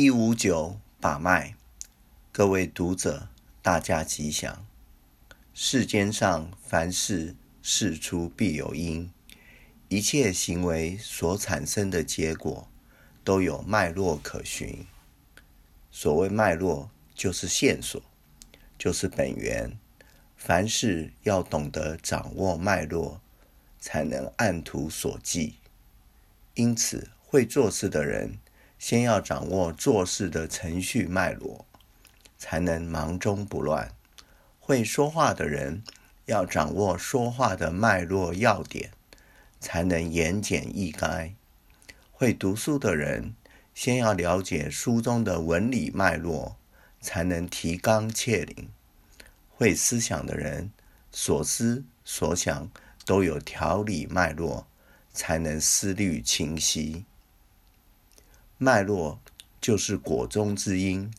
一五九把脉，各位读者，大家吉祥。世间上凡事事出必有因，一切行为所产生的结果都有脉络可循。所谓脉络，就是线索，就是本源。凡事要懂得掌握脉络，才能按图索骥。因此，会做事的人。先要掌握做事的程序脉络，才能忙中不乱。会说话的人要掌握说话的脉络要点，才能言简意赅。会读书的人先要了解书中的文理脉络，才能提纲挈领。会思想的人所思所想都有条理脉络，才能思虑清晰。脉络就是果中之因，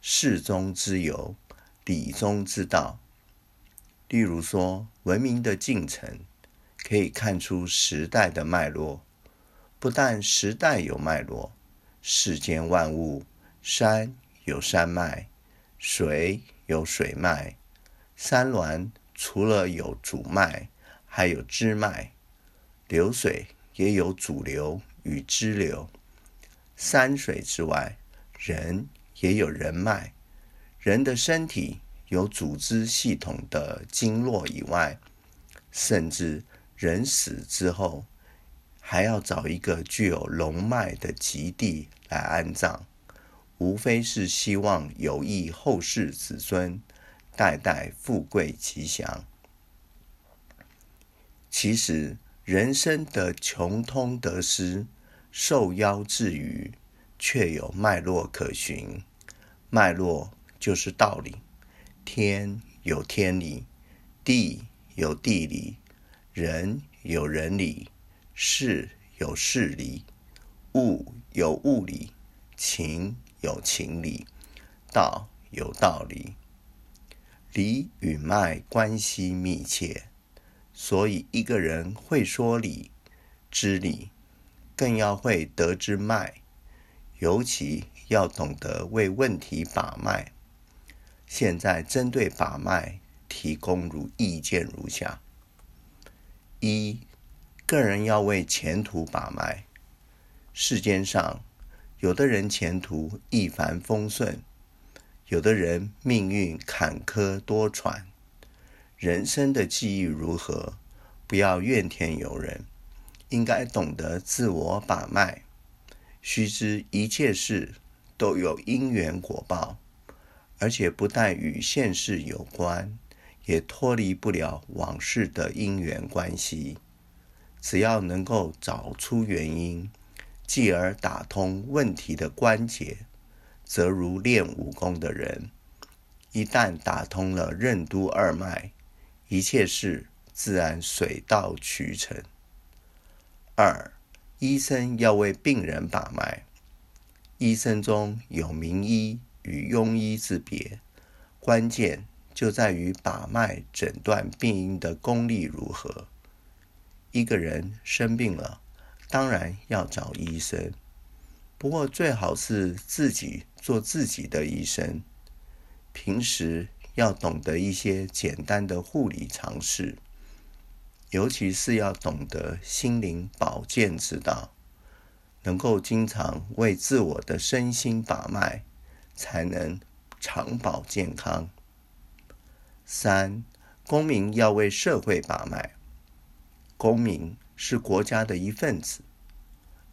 事中之由，理中之道。例如说，文明的进程可以看出时代的脉络。不但时代有脉络，世间万物，山有山脉，水有水脉。山峦除了有主脉，还有支脉。流水也有主流与支流。山水之外，人也有人脉。人的身体有组织系统的经络以外，甚至人死之后，还要找一个具有龙脉的吉地来安葬，无非是希望有益后世子孙，代代富贵吉祥。其实，人生的穷通得失。受邀至余，却有脉络可循。脉络就是道理。天有天理，地有地理，人有人理，事有事理，物有物理，情有情理，道有道理。理与脉关系密切，所以一个人会说理、知理。更要会得知脉，尤其要懂得为问题把脉。现在针对把脉提供如意见如下：一，个人要为前途把脉。世间上，有的人前途一帆风顺，有的人命运坎坷多舛。人生的际遇如何，不要怨天尤人。应该懂得自我把脉，须知一切事都有因缘果报，而且不但与现世有关，也脱离不了往事的因缘关系。只要能够找出原因，继而打通问题的关节，则如练武功的人，一旦打通了任督二脉，一切事自然水到渠成。二，医生要为病人把脉。医生中有名医与庸医之别，关键就在于把脉诊断病因的功力如何。一个人生病了，当然要找医生，不过最好是自己做自己的医生。平时要懂得一些简单的护理常识。尤其是要懂得心灵保健之道，能够经常为自我的身心把脉，才能长保健康。三，公民要为社会把脉。公民是国家的一份子，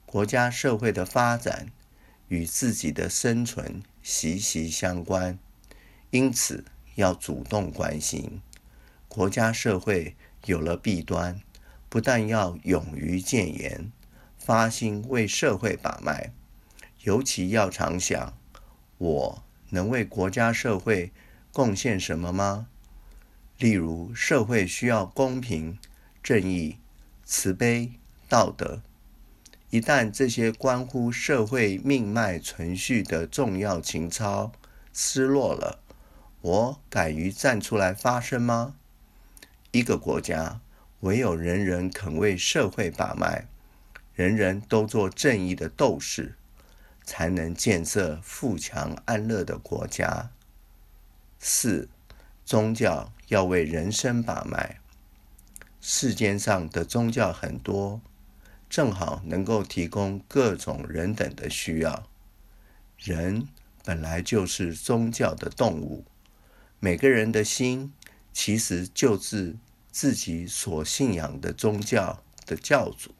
国家社会的发展与自己的生存息息相关，因此要主动关心国家社会。有了弊端，不但要勇于谏言，发心为社会把脉，尤其要常想：我能为国家社会贡献什么吗？例如，社会需要公平、正义、慈悲、道德。一旦这些关乎社会命脉存续的重要情操失落了，我敢于站出来发声吗？一个国家唯有人人肯为社会把脉，人人都做正义的斗士，才能建设富强安乐的国家。四，宗教要为人生把脉。世间上的宗教很多，正好能够提供各种人等的需要。人本来就是宗教的动物，每个人的心其实就是自己所信仰的宗教的教主。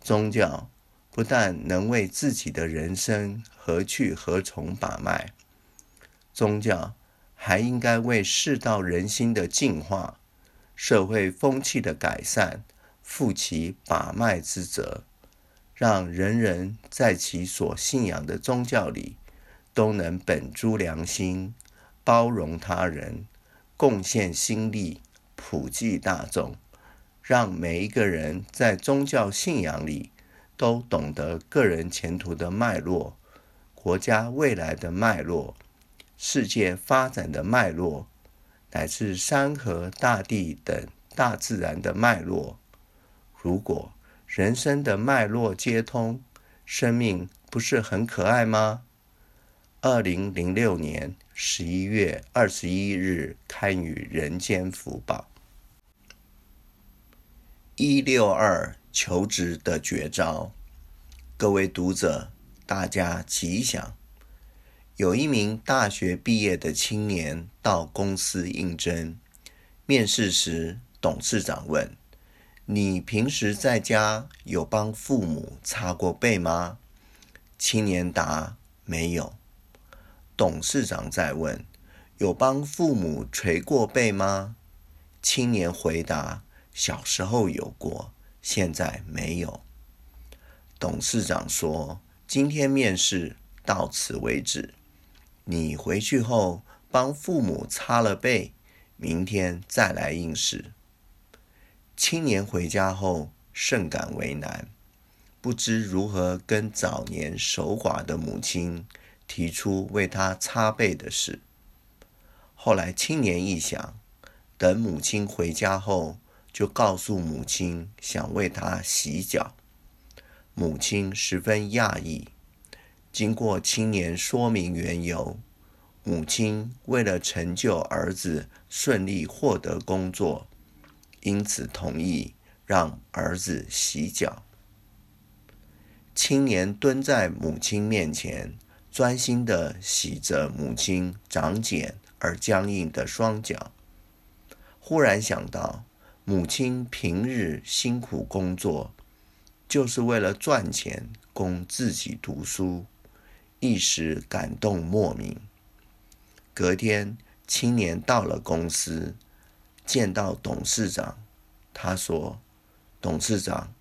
宗教不但能为自己的人生何去何从把脉，宗教还应该为世道人心的净化。社会风气的改善，负起把脉之责，让人人在其所信仰的宗教里，都能本诸良心，包容他人，贡献心力，普济大众，让每一个人在宗教信仰里，都懂得个人前途的脉络，国家未来的脉络，世界发展的脉络。乃至山河大地等大自然的脉络，如果人生的脉络皆通，生命不是很可爱吗？二零零六年十一月二十一日刊于《人间福报》。一六二求职的绝招，各位读者，大家吉祥。有一名大学毕业的青年到公司应征，面试时，董事长问：“你平时在家有帮父母擦过背吗？”青年答：“没有。”董事长在问：“有帮父母捶过背吗？”青年回答：“小时候有过，现在没有。”董事长说：“今天面试到此为止。”你回去后帮父母擦了背，明天再来应试。青年回家后甚感为难，不知如何跟早年守寡的母亲提出为他擦背的事。后来青年一想，等母亲回家后，就告诉母亲想为他洗脚。母亲十分讶异。经过青年说明缘由，母亲为了成就儿子顺利获得工作，因此同意让儿子洗脚。青年蹲在母亲面前，专心地洗着母亲长茧而僵硬的双脚。忽然想到，母亲平日辛苦工作，就是为了赚钱供自己读书。一时感动莫名。隔天，青年到了公司，见到董事长，他说：“董事长，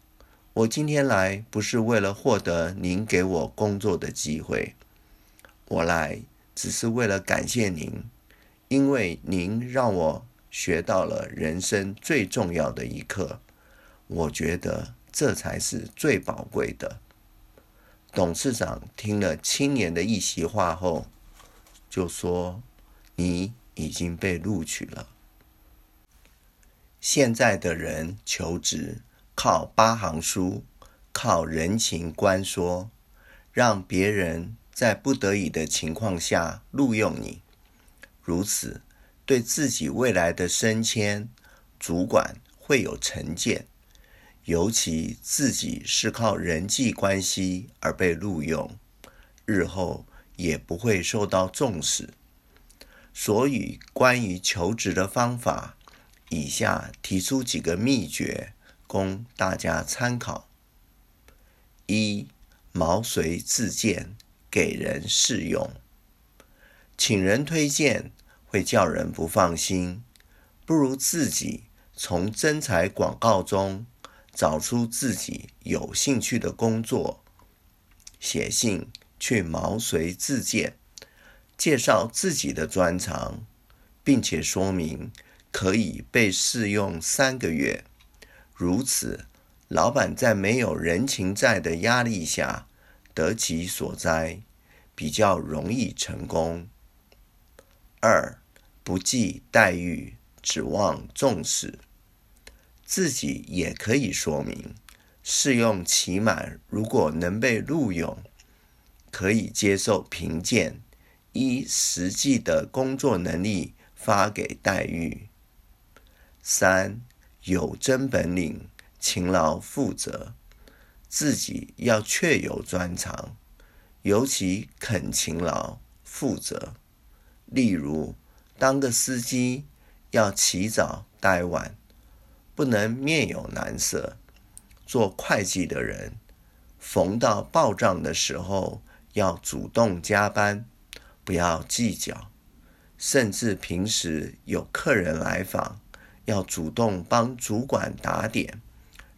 我今天来不是为了获得您给我工作的机会，我来只是为了感谢您，因为您让我学到了人生最重要的一课，我觉得这才是最宝贵的。”董事长听了青年的一席话后，就说：“你已经被录取了。”现在的人求职靠八行书，靠人情官说，让别人在不得已的情况下录用你，如此对自己未来的升迁、主管会有成见。尤其自己是靠人际关系而被录用，日后也不会受到重视。所以，关于求职的方法，以下提出几个秘诀，供大家参考：一、毛遂自荐，给人试用。请人推荐会叫人不放心，不如自己从征才广告中。找出自己有兴趣的工作，写信去毛遂自荐，介绍自己的专长，并且说明可以被试用三个月。如此，老板在没有人情债的压力下得其所哉，比较容易成功。二，不计待遇，指望重视。自己也可以说明，试用期满如果能被录用，可以接受评鉴，依实际的工作能力发给待遇。三、有真本领，勤劳负责，自己要确有专长，尤其肯勤劳负责。例如，当个司机要起早待晚，不能面有难色；做会计的人，逢到报账的时候，要主动加班，不要计较；甚至平时有客人来访，要主动帮主管打点，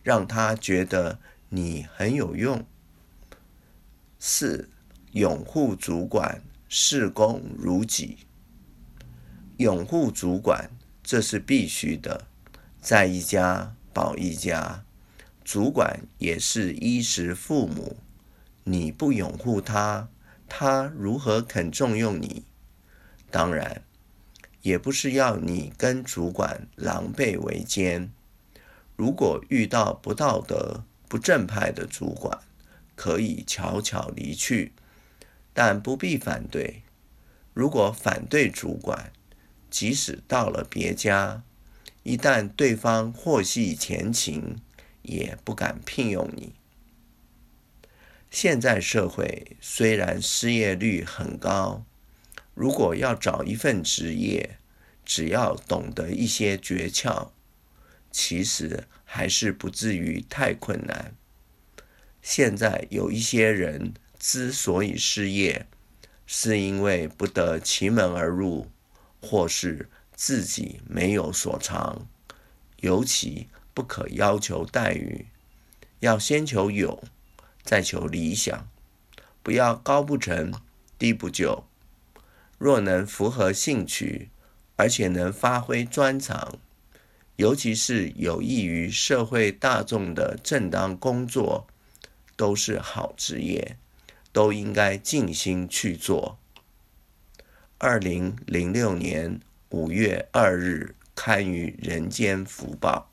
让他觉得你很有用。四、拥护主管，事公如己。拥护主管，这是必须的，在一家保一家，主管也是衣食父母。你不拥护他，他如何肯重用你？当然，也不是要你跟主管狼狈为奸。如果遇到不道德、不正派的主管，可以悄悄离去，但不必反对。如果反对主管，即使到了别家，一旦对方获悉前情，也不敢聘用你。现在社会虽然失业率很高，如果要找一份职业，只要懂得一些诀窍，其实还是不至于太困难。现在有一些人之所以失业，是因为不得其门而入，或是自己没有所长，尤其不可要求待遇，要先求有。再求理想，不要高不成低不就。若能符合兴趣，而且能发挥专长，尤其是有益于社会大众的正当工作，都是好职业，都应该尽心去做。二零零六年五月二日刊于《人间福报》。